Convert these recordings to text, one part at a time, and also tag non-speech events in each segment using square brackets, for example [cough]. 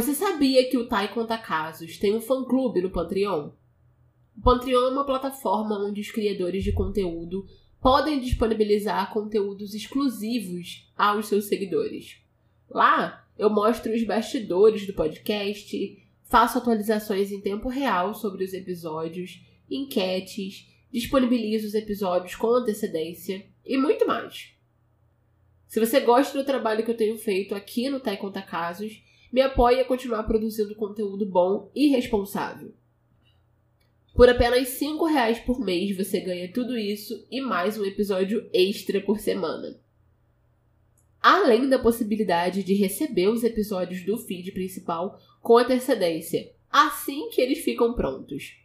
Você sabia que o Tai Conta Casos tem um fã-clube no Patreon? O Patreon é uma plataforma onde os criadores de conteúdo podem disponibilizar conteúdos exclusivos aos seus seguidores. Lá, eu mostro os bastidores do podcast, faço atualizações em tempo real sobre os episódios, enquetes, disponibilizo os episódios com antecedência e muito mais. Se você gosta do trabalho que eu tenho feito aqui no Tai Conta Casos, me apoie a continuar produzindo conteúdo bom e responsável. Por apenas 5 reais por mês você ganha tudo isso e mais um episódio extra por semana. Além da possibilidade de receber os episódios do feed principal com antecedência, assim que eles ficam prontos.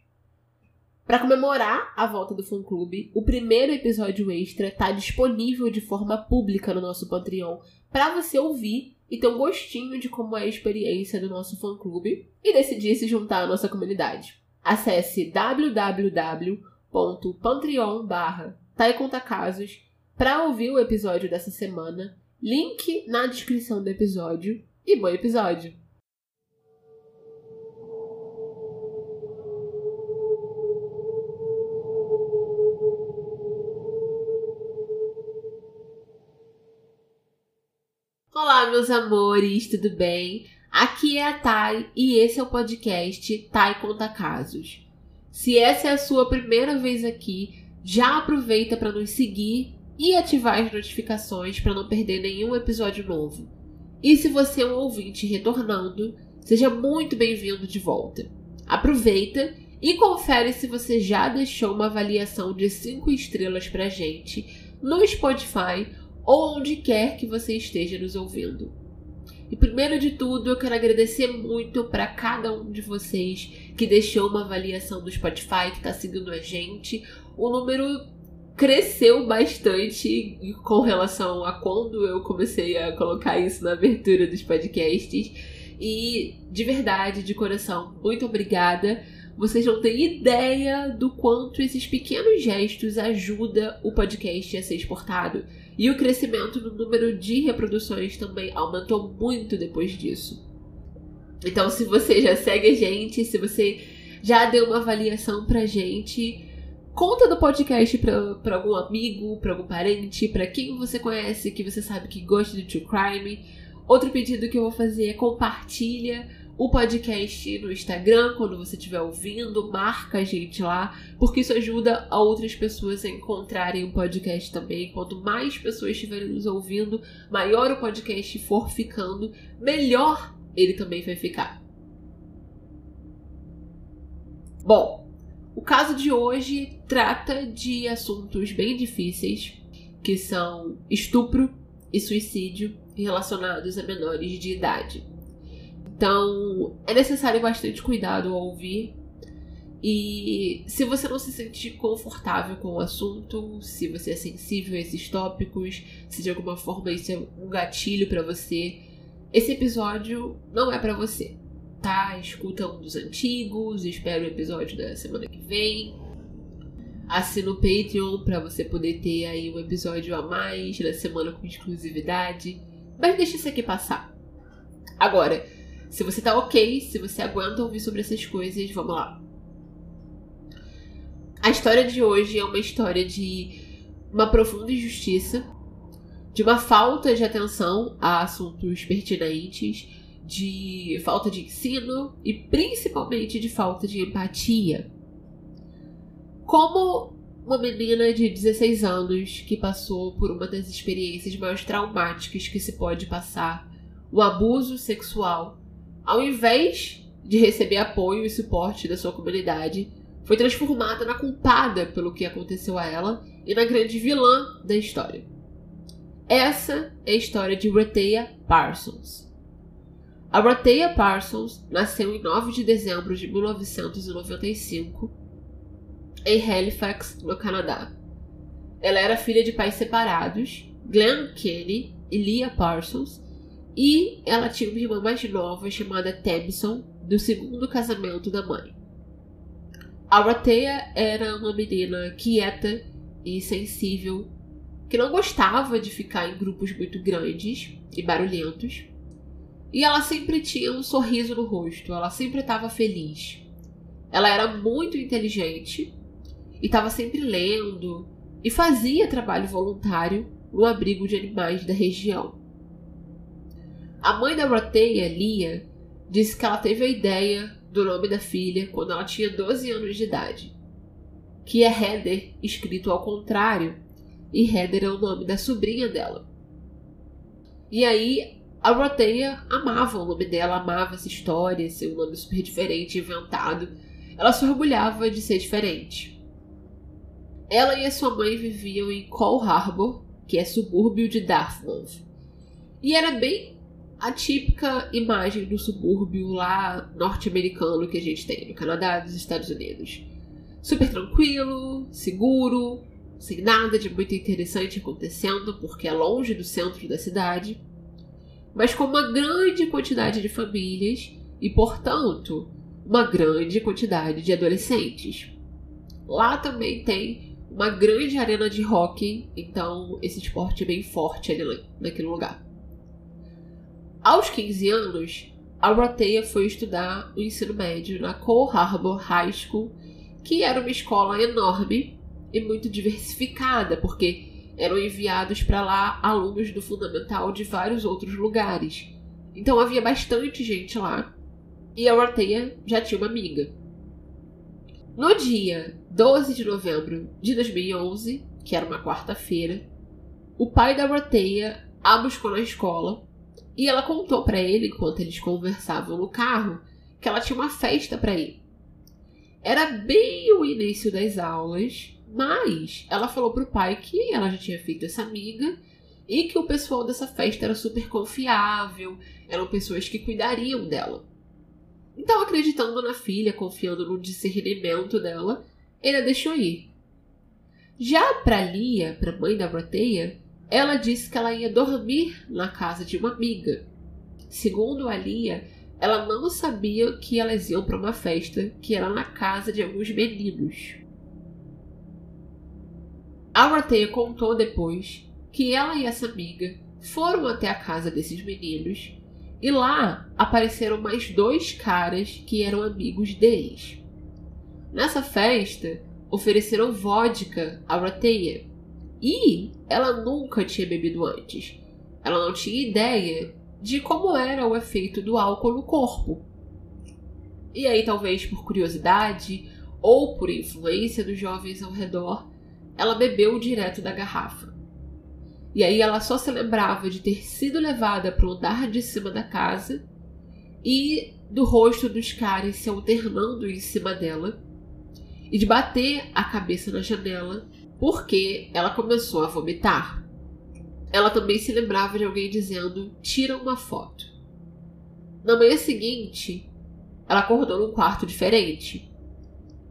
Para comemorar a volta do fã clube, o primeiro episódio extra está disponível de forma pública no nosso Patreon para você ouvir e ter um gostinho de como é a experiência do nosso fã-clube e decidir se juntar à nossa comunidade. Acesse www.patreon barra para ouvir o episódio dessa semana, link na descrição do episódio e bom episódio! Meus amores, tudo bem? Aqui é a Thay e esse é o podcast Thay Conta Casos. Se essa é a sua primeira vez aqui, já aproveita para nos seguir e ativar as notificações para não perder nenhum episódio novo. E se você é um ouvinte retornando, seja muito bem-vindo de volta. Aproveita e confere se você já deixou uma avaliação de 5 estrelas pra gente no Spotify ou onde quer que você esteja nos ouvindo. E primeiro de tudo, eu quero agradecer muito para cada um de vocês que deixou uma avaliação do Spotify, que está seguindo a gente. O número cresceu bastante com relação a quando eu comecei a colocar isso na abertura dos podcasts. E de verdade, de coração, muito obrigada. Vocês não têm ideia do quanto esses pequenos gestos ajudam o podcast a ser exportado. E o crescimento no número de reproduções também aumentou muito depois disso. Então, se você já segue a gente, se você já deu uma avaliação pra gente, conta do podcast pra, pra algum amigo, pra algum parente, pra quem você conhece que você sabe que gosta de true crime. Outro pedido que eu vou fazer é compartilha o podcast no Instagram, quando você estiver ouvindo, marca a gente lá, porque isso ajuda a outras pessoas a encontrarem o podcast também. Quanto mais pessoas estiverem nos ouvindo, maior o podcast for ficando, melhor ele também vai ficar. Bom, o caso de hoje trata de assuntos bem difíceis, que são estupro e suicídio relacionados a menores de idade. Então, é necessário bastante cuidado ao ouvir. E se você não se sentir confortável com o assunto, se você é sensível a esses tópicos, se de alguma forma isso é um gatilho para você, esse episódio não é para você, tá? Escuta um dos antigos, espera o episódio da semana que vem. Assina o Patreon para você poder ter aí um episódio a mais na semana com exclusividade. Mas deixa isso aqui passar. Agora, se você tá ok, se você aguenta ouvir sobre essas coisas, vamos lá. A história de hoje é uma história de uma profunda injustiça, de uma falta de atenção a assuntos pertinentes, de falta de ensino e principalmente de falta de empatia. Como uma menina de 16 anos que passou por uma das experiências mais traumáticas que se pode passar, o abuso sexual ao invés de receber apoio e suporte da sua comunidade, foi transformada na culpada pelo que aconteceu a ela e na grande vilã da história. Essa é a história de Rethea Parsons. A Rethea Parsons nasceu em 9 de dezembro de 1995 em Halifax, no Canadá. Ela era filha de pais separados, Glenn Kenny e Leah Parsons, e ela tinha uma irmã mais nova chamada Tamson, do segundo casamento da mãe. A Ratea era uma menina quieta e sensível, que não gostava de ficar em grupos muito grandes e barulhentos. E ela sempre tinha um sorriso no rosto, ela sempre estava feliz. Ela era muito inteligente e estava sempre lendo e fazia trabalho voluntário no abrigo de animais da região. A mãe da Roteia, Lia, disse que ela teve a ideia do nome da filha quando ela tinha 12 anos de idade, que é Heather escrito ao contrário, e Heather é o nome da sobrinha dela. E aí a Roteia amava o nome dela, amava essa história, seu nome super diferente, inventado. Ela se orgulhava de ser diferente. Ela e a sua mãe viviam em Cole Harbor, que é subúrbio de Dartmouth. E era bem a típica imagem do subúrbio lá norte-americano que a gente tem no Canadá nos Estados Unidos. Super tranquilo, seguro, sem nada de muito interessante acontecendo, porque é longe do centro da cidade, mas com uma grande quantidade de famílias e, portanto, uma grande quantidade de adolescentes. Lá também tem uma grande arena de hockey, então esse esporte é bem forte ali naquele lugar. Aos 15 anos, a Roteia foi estudar o ensino médio na Cole Harbor High School, que era uma escola enorme e muito diversificada, porque eram enviados para lá alunos do fundamental de vários outros lugares. Então havia bastante gente lá e a Roteia já tinha uma amiga. No dia 12 de novembro de 2011, que era uma quarta-feira, o pai da Roteia a buscou na escola e ela contou para ele, enquanto eles conversavam no carro, que ela tinha uma festa para ir. Era bem o início das aulas, mas ela falou pro pai que ela já tinha feito essa amiga e que o pessoal dessa festa era super confiável, eram pessoas que cuidariam dela. Então, acreditando na filha, confiando no discernimento dela, ele a deixou ir. Já para Lia, para mãe da Broteia, ela disse que ela ia dormir na casa de uma amiga. Segundo a Lia, ela não sabia que elas iam para uma festa que era na casa de alguns meninos. A Roteia contou depois que ela e essa amiga foram até a casa desses meninos e lá apareceram mais dois caras que eram amigos deles. Nessa festa, ofereceram vodka a Roteia e ela nunca tinha bebido antes. Ela não tinha ideia de como era o efeito do álcool no corpo. E aí, talvez por curiosidade ou por influência dos jovens ao redor, ela bebeu direto da garrafa. E aí ela só se lembrava de ter sido levada para o andar de cima da casa e do rosto dos caras se alternando em cima dela e de bater a cabeça na janela porque ela começou a vomitar. Ela também se lembrava de alguém dizendo: tira uma foto. Na manhã seguinte, ela acordou num quarto diferente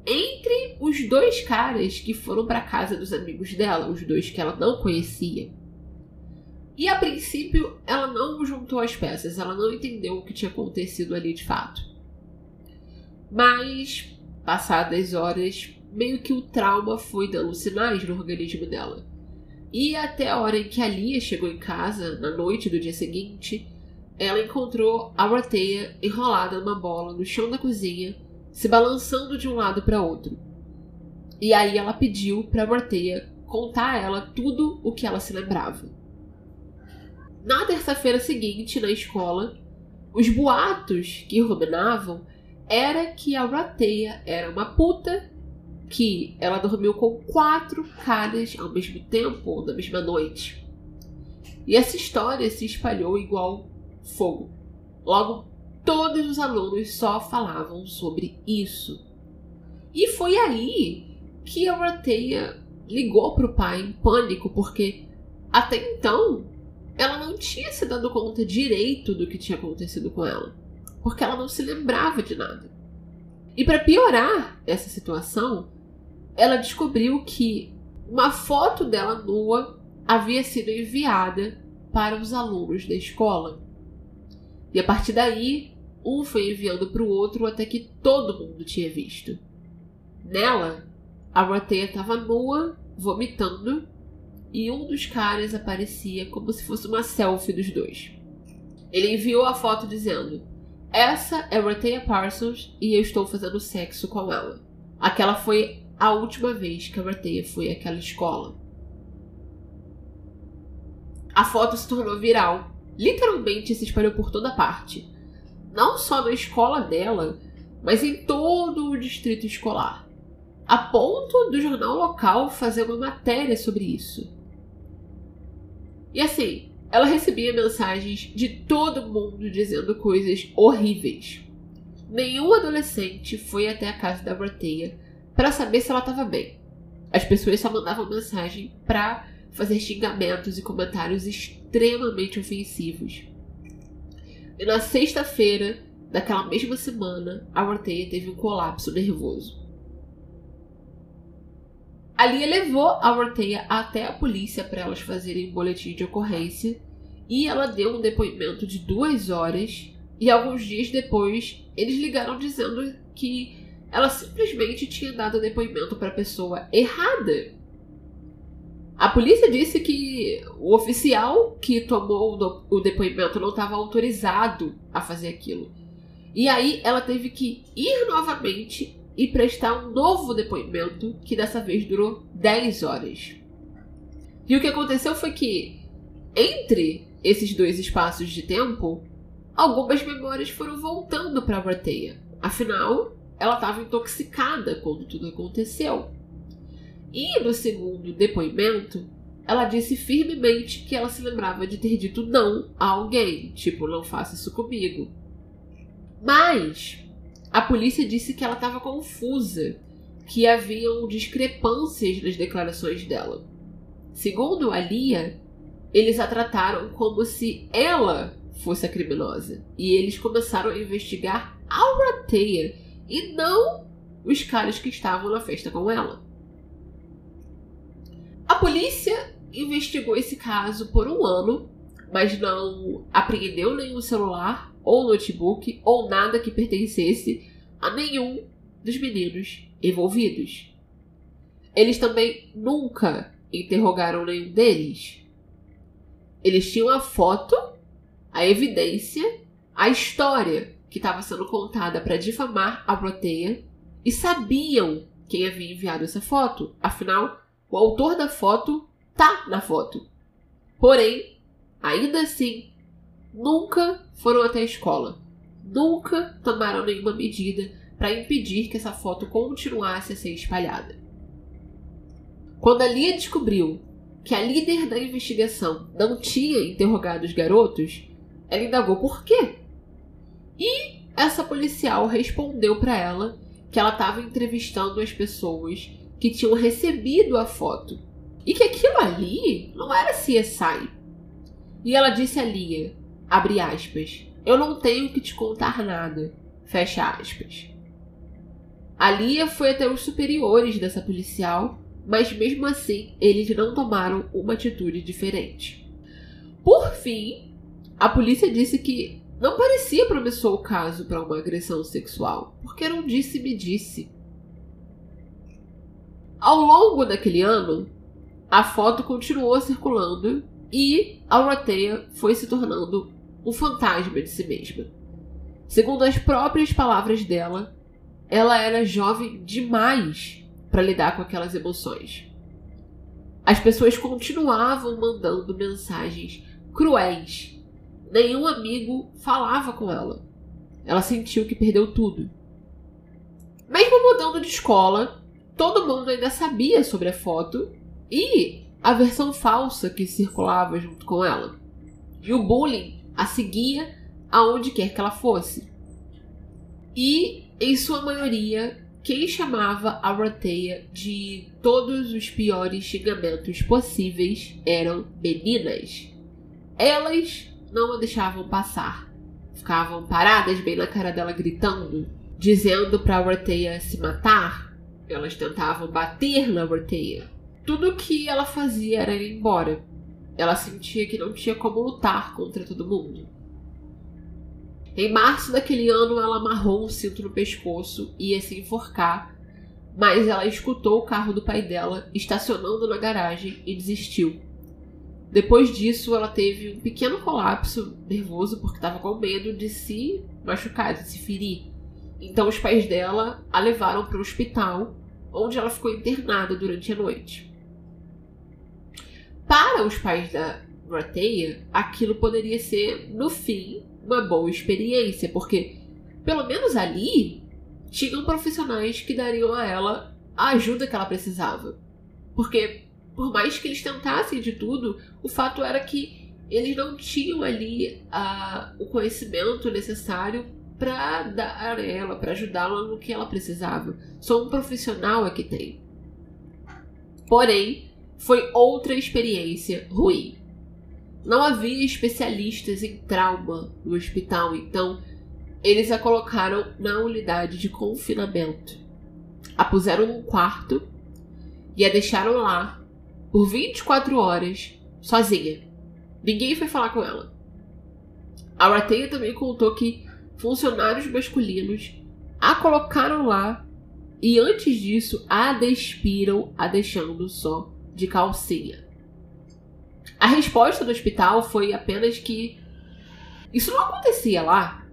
entre os dois caras que foram para casa dos amigos dela, os dois que ela não conhecia. E a princípio ela não juntou as peças, ela não entendeu o que tinha acontecido ali de fato. Mas, passadas horas, meio que o trauma foi dando sinais no organismo dela. E até a hora em que a Lia chegou em casa, na noite do dia seguinte, ela encontrou a Roteia enrolada numa bola no chão da cozinha, se balançando de um lado para outro. E aí ela pediu para Morteia contar a ela tudo o que ela se lembrava. Na terça-feira seguinte, na escola, os boatos que ruminavam era que a Rateia era uma puta, que ela dormiu com quatro caras ao mesmo tempo, na mesma noite. E essa história se espalhou igual fogo. Logo, todos os alunos só falavam sobre isso. E foi aí que a Rateia ligou para o pai em pânico, porque até então ela não tinha se dado conta direito do que tinha acontecido com ela, porque ela não se lembrava de nada. E para piorar essa situação, ela descobriu que uma foto dela nua havia sido enviada para os alunos da escola. E a partir daí, um foi enviando para o outro até que todo mundo tinha visto. Nela, a Roteia estava nua, vomitando, e um dos caras aparecia como se fosse uma selfie dos dois. Ele enviou a foto dizendo: Essa é Rotea Parsons e eu estou fazendo sexo com ela. Aquela foi a última vez que a Rotea foi àquela escola. A foto se tornou viral. Literalmente se espalhou por toda parte. Não só na escola dela, mas em todo o distrito escolar. A ponto do jornal local fazer uma matéria sobre isso. E assim, ela recebia mensagens de todo mundo dizendo coisas horríveis. Nenhum adolescente foi até a casa da Broteia para saber se ela estava bem. As pessoas só mandavam mensagem para fazer xingamentos e comentários extremamente ofensivos. E na sexta-feira daquela mesma semana, a Orteia teve um colapso nervoso. A Lia levou a Orteia até a polícia para elas fazerem um boletim de ocorrência e ela deu um depoimento de duas horas. E alguns dias depois, eles ligaram dizendo que ela simplesmente tinha dado depoimento para a pessoa errada. A polícia disse que o oficial que tomou o depoimento não estava autorizado a fazer aquilo. E aí ela teve que ir novamente e prestar um novo depoimento, que dessa vez durou 10 horas. E o que aconteceu foi que, entre esses dois espaços de tempo, algumas memórias foram voltando para a Brateia. Afinal, ela estava intoxicada quando tudo aconteceu. E no segundo depoimento, ela disse firmemente que ela se lembrava de ter dito não a alguém, tipo, não faça isso comigo. Mas a polícia disse que ela estava confusa, que haviam discrepâncias nas declarações dela. Segundo a Lia, eles a trataram como se ela fosse a criminosa. E eles começaram a investigar a Rateia e não os caras que estavam na festa com ela. A polícia investigou esse caso por um ano, mas não apreendeu nenhum celular ou notebook ou nada que pertencesse a nenhum dos meninos envolvidos. Eles também nunca interrogaram nenhum deles. Eles tinham a foto, a evidência, a história que estava sendo contada para difamar a Proteia e sabiam quem havia enviado essa foto. Afinal, o autor da foto tá na foto. Porém, ainda assim, nunca foram até a escola. Nunca tomaram nenhuma medida para impedir que essa foto continuasse a ser espalhada. Quando a Lia descobriu que a líder da investigação não tinha interrogado os garotos, ela indagou por quê. E essa policial respondeu para ela que ela estava entrevistando as pessoas que tinham recebido a foto. E que aquilo ali não era CSI. E ela disse a Lia, abre aspas, eu não tenho que te contar nada, fecha aspas. A Lia foi até os superiores dessa policial, mas mesmo assim eles não tomaram uma atitude diferente. Por fim, a polícia disse que não parecia promissor o caso para uma agressão sexual, porque era um disse-me-disse. Ao longo daquele ano, a foto continuou circulando e Aurateia foi se tornando um fantasma de si mesma. Segundo as próprias palavras dela, ela era jovem demais para lidar com aquelas emoções. As pessoas continuavam mandando mensagens cruéis. Nenhum amigo falava com ela. Ela sentiu que perdeu tudo. Mesmo mudando de escola, todo mundo ainda sabia sobre a foto e a versão falsa que circulava junto com ela. E o bullying a seguia aonde quer que ela fosse. E, em sua maioria, quem chamava a Roteia de todos os piores xingamentos possíveis eram meninas. Elas não a deixavam passar. Ficavam paradas bem na cara dela gritando, dizendo para a Roteia se matar elas tentavam bater na Borteia. Tudo que ela fazia era ir embora. Ela sentia que não tinha como lutar contra todo mundo. Em março daquele ano, ela amarrou um cinto no pescoço e ia se enforcar, mas ela escutou o carro do pai dela estacionando na garagem e desistiu. Depois disso, ela teve um pequeno colapso nervoso porque estava com medo de se machucar, de se ferir. Então, os pais dela a levaram para o hospital, onde ela ficou internada durante a noite. Para os pais da Grateia, aquilo poderia ser, no fim, uma boa experiência, porque, pelo menos ali, tinham profissionais que dariam a ela a ajuda que ela precisava. Porque por mais que eles tentassem de tudo, o fato era que eles não tinham ali a, o conhecimento necessário para dar a ela, para ajudá-la no que ela precisava. Só um profissional é que tem. Porém, foi outra experiência ruim. Não havia especialistas em trauma no hospital, então eles a colocaram na unidade de confinamento. A puseram num quarto e a deixaram lá por 24 horas, sozinha. Ninguém foi falar com ela. A Rateia também contou que funcionários masculinos a colocaram lá e antes disso a despiram, a deixando só de calcinha. A resposta do hospital foi apenas que isso não acontecia lá.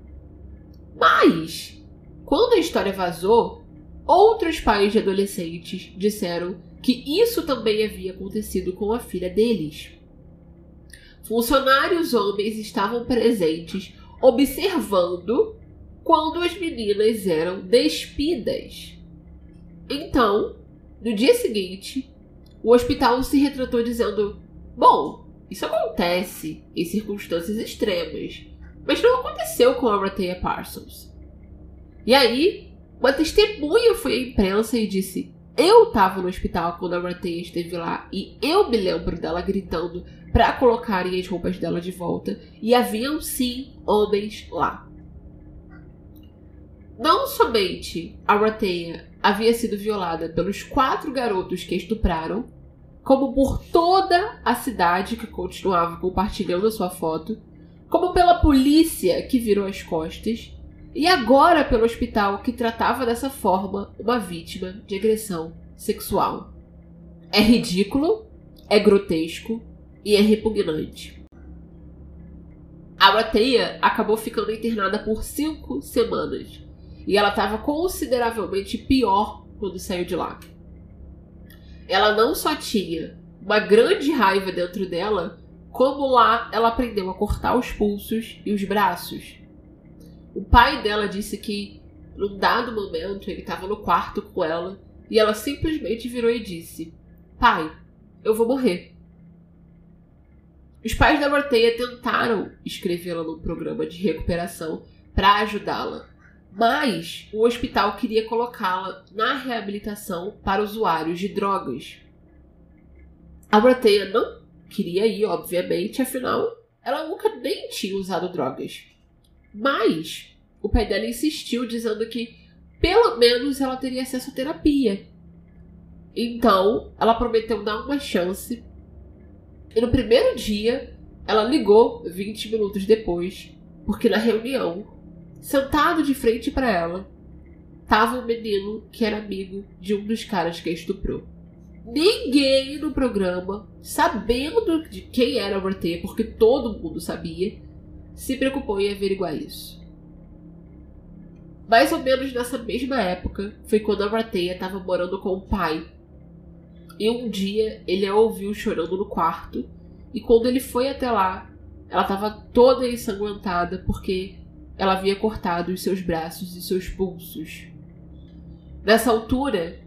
Mas, quando a história vazou, outros pais de adolescentes disseram que isso também havia acontecido com a filha deles. Funcionários homens estavam presentes observando quando as meninas eram despidas. Então, no dia seguinte, o hospital se retratou dizendo: Bom, isso acontece em circunstâncias extremas, mas não aconteceu com a Ratea Parsons. E aí, uma testemunha foi à imprensa e disse: eu tava no hospital quando a Rateia esteve lá e eu me lembro dela gritando para colocarem as roupas dela de volta e haviam sim homens lá. Não somente a Rateia havia sido violada pelos quatro garotos que estupraram, como por toda a cidade que continuava compartilhando a sua foto, como pela polícia que virou as costas e agora pelo hospital que tratava dessa forma uma vítima de agressão sexual. É ridículo, é grotesco e é repugnante. A Rateia acabou ficando internada por cinco semanas e ela estava consideravelmente pior quando saiu de lá. Ela não só tinha uma grande raiva dentro dela, como lá ela aprendeu a cortar os pulsos e os braços o pai dela disse que, num dado momento, ele estava no quarto com ela e ela simplesmente virou e disse: Pai, eu vou morrer. Os pais da Morteia tentaram escrevê-la num programa de recuperação para ajudá-la, mas o hospital queria colocá-la na reabilitação para usuários de drogas. A Morteia não queria ir, obviamente, afinal, ela nunca nem tinha usado drogas. Mas o pai dela insistiu, dizendo que pelo menos ela teria acesso à terapia. Então, ela prometeu dar uma chance. E no primeiro dia, ela ligou 20 minutos depois, porque na reunião, sentado de frente para ela, estava um menino que era amigo de um dos caras que a estuprou. Ninguém no programa, sabendo de quem era a Ortega, porque todo mundo sabia, se preocupou em averiguar isso. Mais ou menos nessa mesma época foi quando a Rateia estava morando com o pai. E um dia ele a ouviu chorando no quarto, e quando ele foi até lá, ela estava toda ensanguentada porque ela havia cortado os seus braços e seus pulsos. Nessa altura,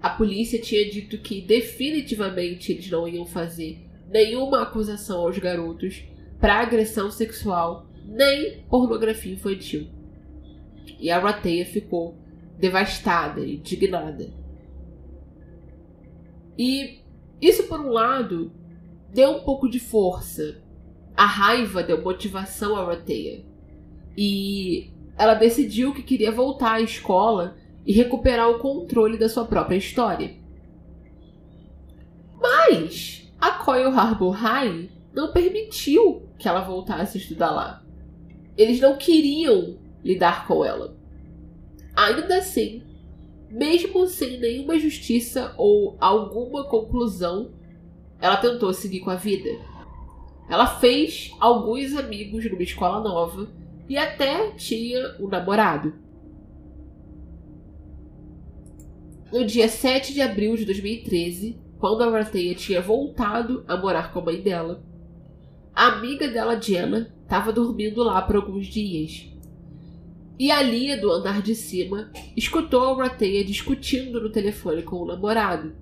a polícia tinha dito que definitivamente eles não iam fazer nenhuma acusação aos garotos para agressão sexual nem pornografia infantil. E a Rateia ficou devastada, indignada. E isso, por um lado, deu um pouco de força. A raiva deu motivação à Rateia. E ela decidiu que queria voltar à escola e recuperar o controle da sua própria história. Mas a Coil Harbor High não permitiu que ela voltasse a estudar lá. Eles não queriam lidar com ela. Ainda assim, mesmo sem nenhuma justiça ou alguma conclusão, ela tentou seguir com a vida. ela fez alguns amigos numa escola nova e até tinha um namorado. No dia 7 de abril de 2013, quando a Rateia tinha voltado a morar com a mãe dela, a amiga dela, Jenna, estava dormindo lá por alguns dias. E a Lia, do andar de cima, escutou a Rateia discutindo no telefone com o namorado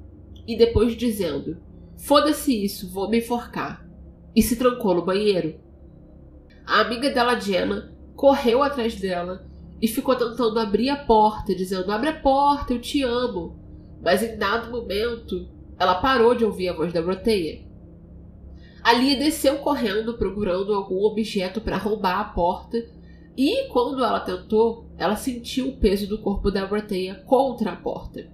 e depois dizendo: Foda-se isso, vou me enforcar. E se trancou no banheiro. A amiga dela, Jenna, correu atrás dela e ficou tentando abrir a porta, dizendo: Abre a porta, eu te amo. Mas em dado momento, ela parou de ouvir a voz da Ali desceu correndo procurando algum objeto para roubar a porta e quando ela tentou, ela sentiu o peso do corpo da Broteia contra a porta.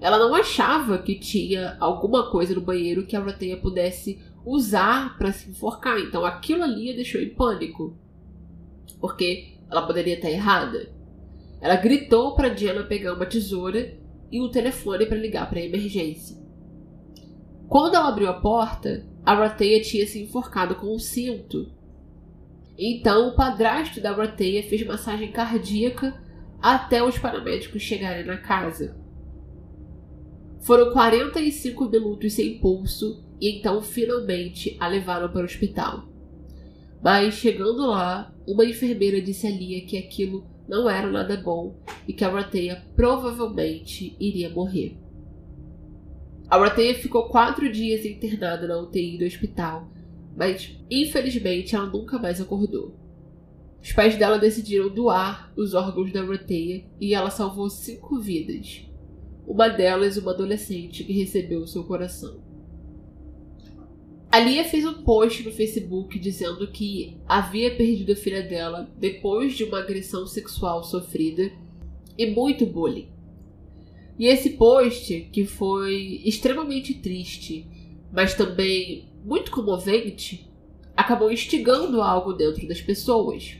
Ela não achava que tinha alguma coisa no banheiro que a Broteia pudesse usar para se enforcar, então aquilo ali a deixou em pânico porque ela poderia estar errada. Ela gritou para Diana pegar uma tesoura e um telefone para ligar para a emergência. Quando ela abriu a porta, a Rateia tinha se enforcado com um cinto. Então o padrasto da Rateia fez massagem cardíaca até os paramédicos chegarem na casa. Foram 45 minutos sem pulso e então finalmente a levaram para o hospital. Mas chegando lá, uma enfermeira disse a Lia que aquilo não era nada bom e que a Rateia provavelmente iria morrer. A Rateia ficou quatro dias internada na UTI do hospital, mas infelizmente ela nunca mais acordou. Os pais dela decidiram doar os órgãos da Rateia e ela salvou cinco vidas. Uma delas, uma adolescente que recebeu seu coração. A Lia fez um post no Facebook dizendo que havia perdido a filha dela depois de uma agressão sexual sofrida e muito bullying. E esse post, que foi extremamente triste, mas também muito comovente, acabou instigando algo dentro das pessoas.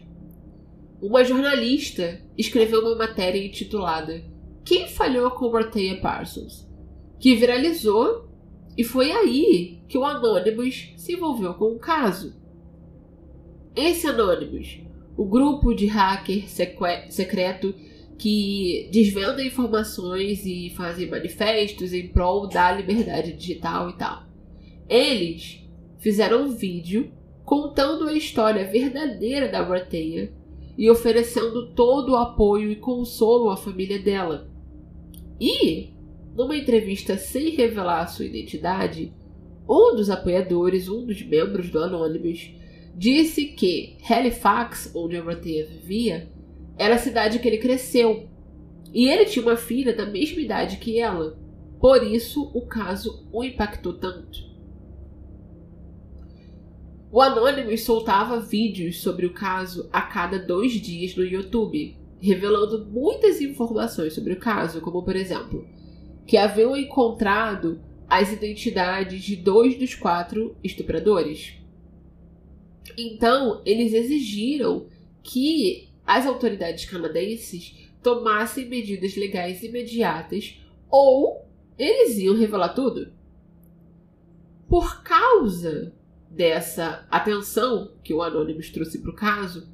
Uma jornalista escreveu uma matéria intitulada Quem falhou com Marteia Parsons? que viralizou e foi aí que o Anonymous se envolveu com o caso. Esse Anonymous, o grupo de hacker secreto que desvenda informações e fazem manifestos em prol da liberdade digital e tal. Eles fizeram um vídeo contando a história verdadeira da Brateia e oferecendo todo o apoio e consolo à família dela. E numa entrevista sem revelar sua identidade, um dos apoiadores, um dos membros do Anonymous, disse que Halifax, onde a Rotea vivia, era a cidade que ele cresceu. E ele tinha uma filha da mesma idade que ela. Por isso, o caso o impactou tanto. O Anonymous soltava vídeos sobre o caso a cada dois dias no YouTube, revelando muitas informações sobre o caso, como por exemplo, que haviam encontrado as identidades de dois dos quatro estupradores. Então, eles exigiram que as autoridades canadenses tomassem medidas legais imediatas ou eles iam revelar tudo. Por causa dessa atenção que o Anonymous trouxe para o caso,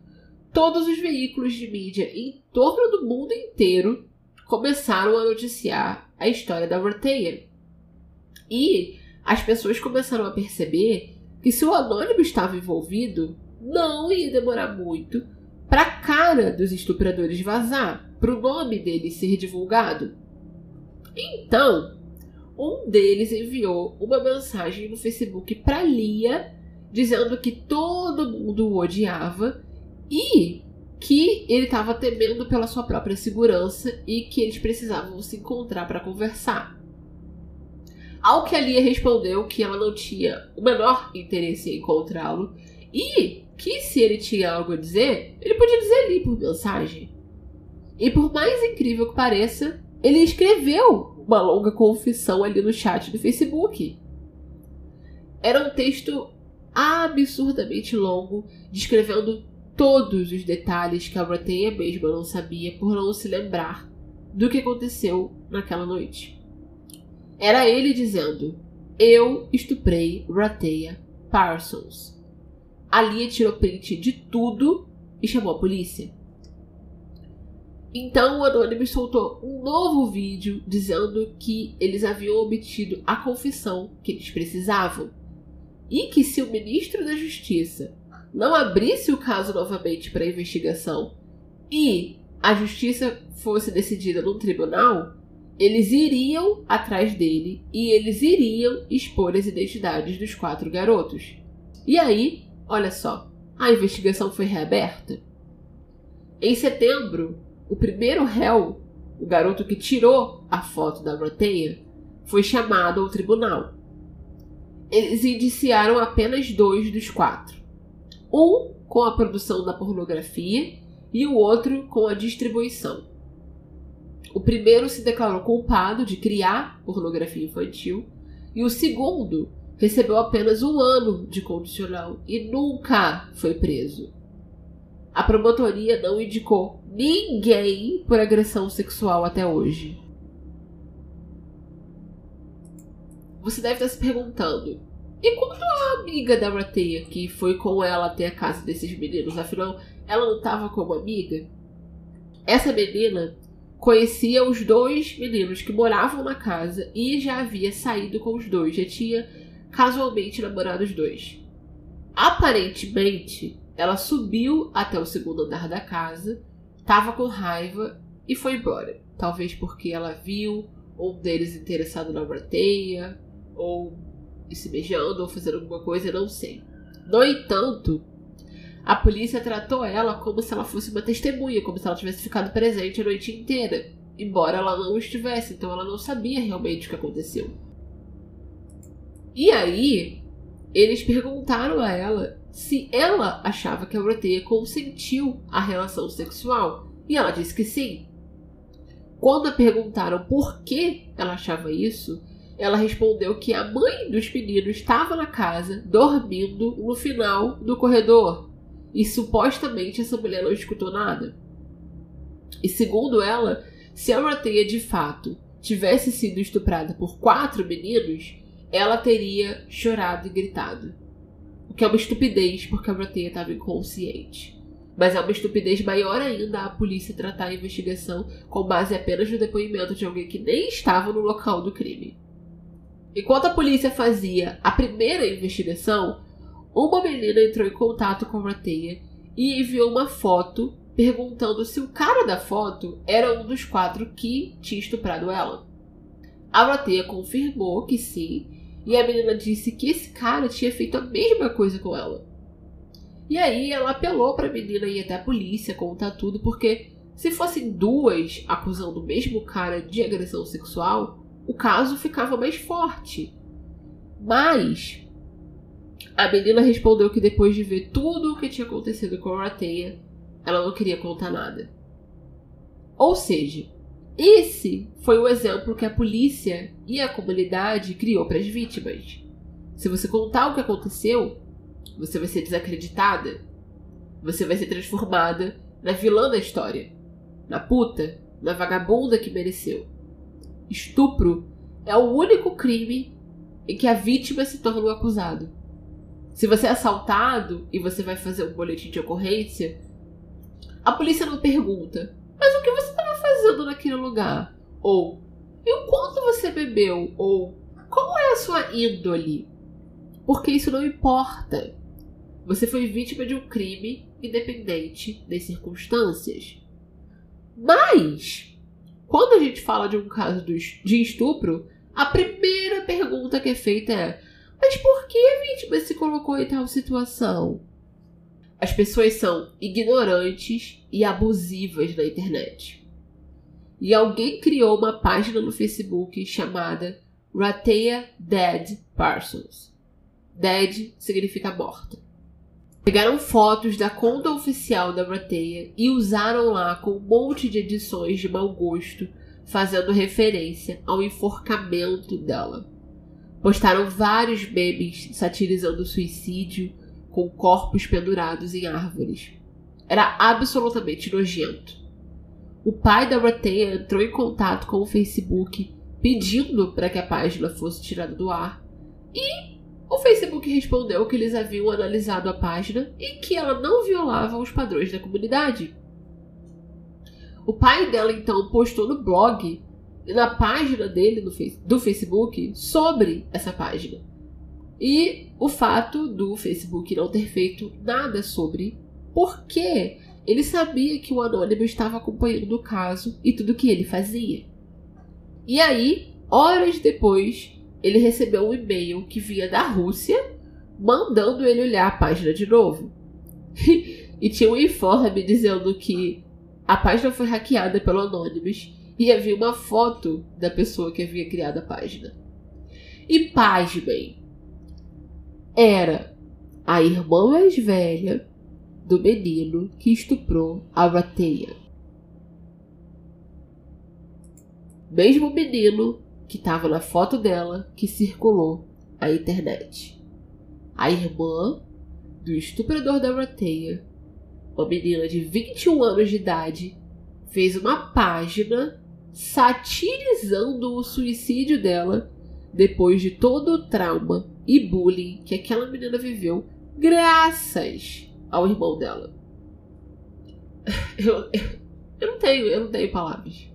todos os veículos de mídia em torno do mundo inteiro começaram a noticiar a história da Roteia. E as pessoas começaram a perceber que se o anônimo estava envolvido, não ia demorar muito para a cara dos estupradores vazar, para o nome deles ser divulgado. Então, um deles enviou uma mensagem no Facebook para Lia dizendo que todo mundo o odiava e que ele estava temendo pela sua própria segurança e que eles precisavam se encontrar para conversar. Ao que a Lia respondeu que ela não tinha o menor interesse em encontrá-lo e que se ele tinha algo a dizer, ele podia dizer ali por mensagem. E por mais incrível que pareça, ele escreveu uma longa confissão ali no chat do Facebook. Era um texto absurdamente longo, descrevendo todos os detalhes que a Brateia mesma não sabia por não se lembrar do que aconteceu naquela noite. Era ele dizendo: Eu estuprei Rateia Parsons. A Lia tirou print de tudo e chamou a polícia. Então o Anonymous soltou um novo vídeo dizendo que eles haviam obtido a confissão que eles precisavam e que se o ministro da Justiça não abrisse o caso novamente para investigação e a justiça fosse decidida no tribunal, eles iriam atrás dele e eles iriam expor as identidades dos quatro garotos. E aí, olha só, a investigação foi reaberta. Em setembro, o primeiro réu, o garoto que tirou a foto da Roteia, foi chamado ao tribunal. Eles indiciaram apenas dois dos quatro. Um com a produção da pornografia e o outro com a distribuição. O primeiro se declarou culpado de criar pornografia infantil e o segundo recebeu apenas um ano de condicional e nunca foi preso. A promotoria não indicou ninguém por agressão sexual até hoje. Você deve estar se perguntando: e quanto a amiga da Rateia que foi com ela até a casa desses meninos? Afinal, ela não estava como amiga? Essa menina conhecia os dois meninos que moravam na casa e já havia saído com os dois, já tinha casualmente namorado os dois. Aparentemente, ela subiu até o segundo andar da casa, estava com raiva e foi embora. Talvez porque ela viu um deles interessado na Brateia, ou se beijando, ou fazendo alguma coisa, não sei. No entanto, a polícia tratou ela como se ela fosse uma testemunha, como se ela tivesse ficado presente a noite inteira. Embora ela não estivesse, então ela não sabia realmente o que aconteceu. E aí, eles perguntaram a ela se ela achava que a Doroteia consentiu a relação sexual. E ela disse que sim. Quando a perguntaram por que ela achava isso, ela respondeu que a mãe dos meninos estava na casa, dormindo no final do corredor. E supostamente essa mulher não escutou nada. E segundo ela, se a Doroteia de fato tivesse sido estuprada por quatro meninos, ela teria chorado e gritado que é uma estupidez porque a Broteia estava inconsciente. Mas é uma estupidez maior ainda a polícia tratar a investigação com base apenas no depoimento de alguém que nem estava no local do crime. Enquanto a polícia fazia a primeira investigação, uma menina entrou em contato com a Broteia e enviou uma foto perguntando se o cara da foto era um dos quatro que tinha estuprado ela. A Broteia confirmou que sim e a menina disse que esse cara tinha feito a mesma coisa com ela. E aí ela apelou para a menina ir até a polícia contar tudo, porque se fossem duas acusando o mesmo cara de agressão sexual, o caso ficava mais forte. Mas a menina respondeu que depois de ver tudo o que tinha acontecido com a Rateia, ela não queria contar nada. Ou seja, esse foi o exemplo que a polícia e a comunidade criou para as vítimas. Se você contar o que aconteceu, você vai ser desacreditada. Você vai ser transformada na vilã da história, na puta, na vagabunda que mereceu. Estupro é o único crime em que a vítima se torna o acusado. Se você é assaltado e você vai fazer um boletim de ocorrência, a polícia não pergunta: mas o que você estava fazendo lugar? Ou e o quanto você bebeu? Ou como é a sua índole? Porque isso não importa. Você foi vítima de um crime independente das circunstâncias. Mas, quando a gente fala de um caso de estupro, a primeira pergunta que é feita é: mas por que a vítima se colocou em tal situação? As pessoas são ignorantes e abusivas na internet. E alguém criou uma página no Facebook chamada Rateia Dead Parsons. Dead significa morta. Pegaram fotos da conta oficial da Rateia e usaram lá com um monte de edições de mau gosto, fazendo referência ao enforcamento dela. Postaram vários memes satirizando o suicídio, com corpos pendurados em árvores. Era absolutamente nojento. O pai da Rateia entrou em contato com o Facebook pedindo para que a página fosse tirada do ar e o Facebook respondeu que eles haviam analisado a página e que ela não violava os padrões da comunidade. O pai dela então postou no blog e na página dele do Facebook sobre essa página. E o fato do Facebook não ter feito nada sobre, porque ele sabia que o anônimo estava acompanhando o caso e tudo que ele fazia. E aí, horas depois, ele recebeu um e-mail que vinha da Rússia mandando ele olhar a página de novo. [laughs] e tinha um informe dizendo que a página foi hackeada pelo Anonymous e havia uma foto da pessoa que havia criado a página. E pasmem, era a irmã mais velha do menino que estuprou a Rateia. Mesmo menino que estava na foto dela que circulou na internet. A irmã do estuprador da Rateia, uma menina de 21 anos de idade, fez uma página satirizando o suicídio dela depois de todo o trauma e bullying que aquela menina viveu graças ao irmão dela. Eu, eu, eu não tenho, eu não tenho palavras.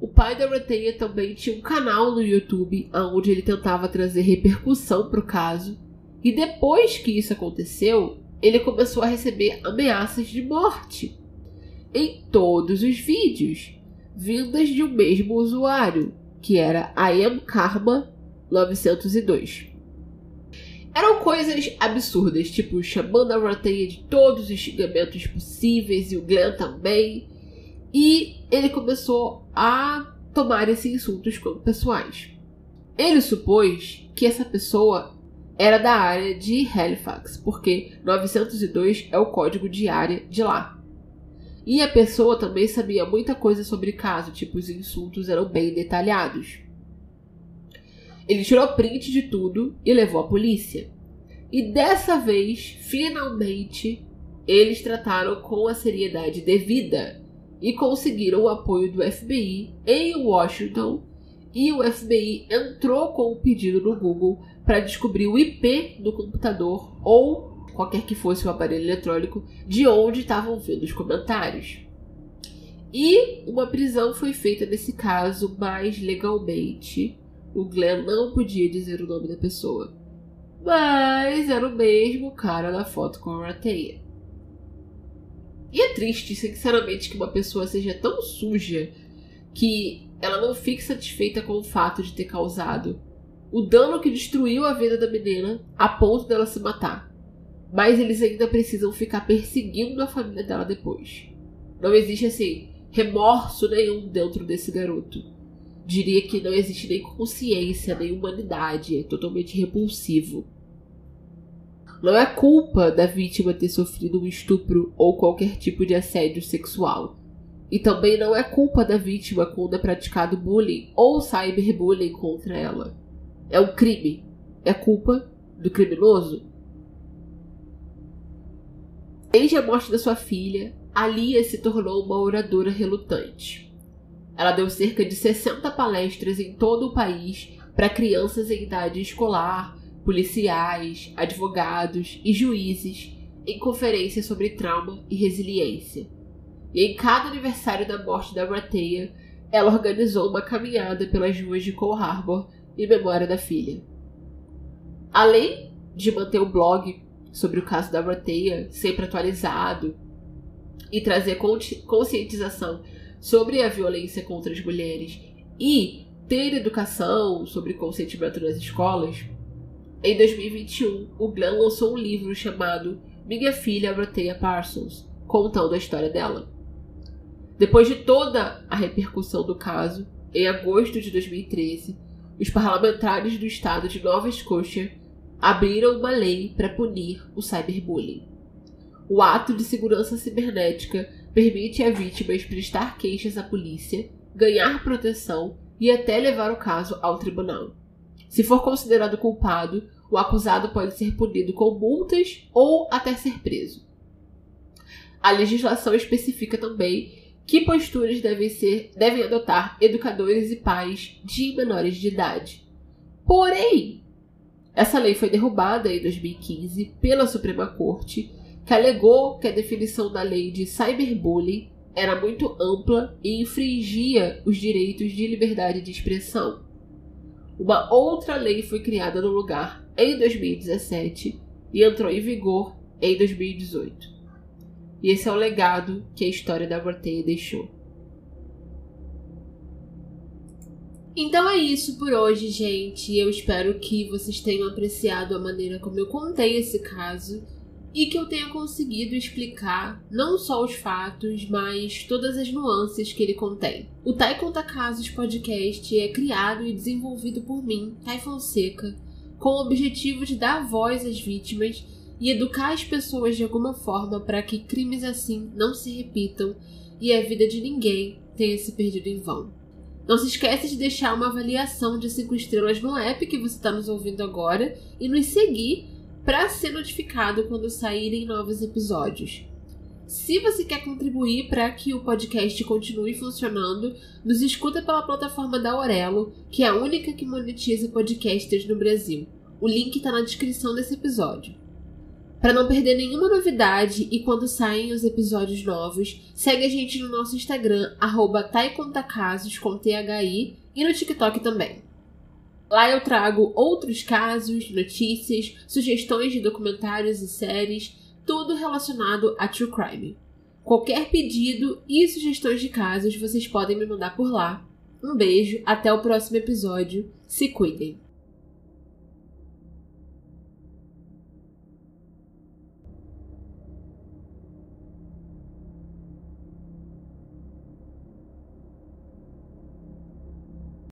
O pai da Rateia também tinha um canal no YouTube onde ele tentava trazer repercussão para o caso. E depois que isso aconteceu, ele começou a receber ameaças de morte em todos os vídeos, vindas de um mesmo usuário, que era I Karma 902. Eram coisas absurdas, tipo chamando a Rateia de todos os xingamentos possíveis e o Glenn também. E ele começou a tomar esses insultos como pessoais. Ele supôs que essa pessoa era da área de Halifax, porque 902 é o código de área de lá. E a pessoa também sabia muita coisa sobre o caso, tipo os insultos eram bem detalhados. Ele tirou print de tudo e levou à polícia. E dessa vez, finalmente, eles trataram com a seriedade devida e conseguiram o apoio do FBI em Washington. E o FBI entrou com o pedido no Google para descobrir o IP do computador ou qualquer que fosse o aparelho eletrônico, de onde estavam vindo os comentários. E uma prisão foi feita nesse caso, mas legalmente o Glenn não podia dizer o nome da pessoa. Mas era o mesmo cara da foto com a Rateia. E é triste, sinceramente, que uma pessoa seja tão suja que ela não fique satisfeita com o fato de ter causado o dano que destruiu a vida da menina a ponto dela se matar mas eles ainda precisam ficar perseguindo a família dela depois. Não existe assim remorso nenhum dentro desse garoto. Diria que não existe nem consciência, nem humanidade, é totalmente repulsivo. Não é culpa da vítima ter sofrido um estupro ou qualquer tipo de assédio sexual. E também não é culpa da vítima quando é praticado bullying ou cyberbullying contra ela. É um crime. É culpa do criminoso? Desde a morte da sua filha, Alia se tornou uma oradora relutante. Ela deu cerca de 60 palestras em todo o país para crianças em idade escolar, policiais, advogados e juízes em conferências sobre trauma e resiliência. E em cada aniversário da morte da Rateia, ela organizou uma caminhada pelas ruas de Cole Harbor em memória da filha. Além de manter o blog sobre o caso da Rateia, sempre atualizado, e trazer conscientização sobre a violência contra as mulheres e ter educação sobre consentimento nas escolas, em 2021 o Glenn lançou um livro chamado Minha Filha Rateia Parsons, contando a história dela. Depois de toda a repercussão do caso, em agosto de 2013, os parlamentares do estado de Nova Escócia abriram uma lei para punir o cyberbullying. O ato de segurança cibernética permite a vítima prestar queixas à polícia, ganhar proteção e até levar o caso ao tribunal. Se for considerado culpado, o acusado pode ser punido com multas ou até ser preso. A legislação especifica também que posturas devem, ser, devem adotar educadores e pais de menores de idade. Porém, Essa lei foi derrubada em 2015 pela Suprema Corte, que alegou que a definição da lei de cyberbullying era muito ampla e infringia os direitos de liberdade de expressão. Uma outra lei foi criada no lugar em 2017 e entrou em vigor em 2018. E esse é o legado que a história da Gorteia deixou. Então é isso por hoje, gente. Eu espero que vocês tenham apreciado a maneira como eu contei esse caso e que eu tenha conseguido explicar não só os fatos, mas todas as nuances que ele contém. O Tai Conta Casos podcast é criado e desenvolvido por mim, Tai Fonseca, com o objetivo de dar voz às vítimas e educar as pessoas de alguma forma para que crimes assim não se repitam e a vida de ninguém tenha se perdido em vão. Não se esqueça de deixar uma avaliação de 5 estrelas no app que você está nos ouvindo agora e nos seguir para ser notificado quando saírem novos episódios. Se você quer contribuir para que o podcast continue funcionando, nos escuta pela plataforma da Aurelo, que é a única que monetiza podcasters no Brasil. O link está na descrição desse episódio. Para não perder nenhuma novidade e quando saem os episódios novos, segue a gente no nosso Instagram, arroba taicontacasos com THI e no TikTok também. Lá eu trago outros casos, notícias, sugestões de documentários e séries, tudo relacionado a true crime. Qualquer pedido e sugestões de casos vocês podem me mandar por lá. Um beijo, até o próximo episódio. Se cuidem!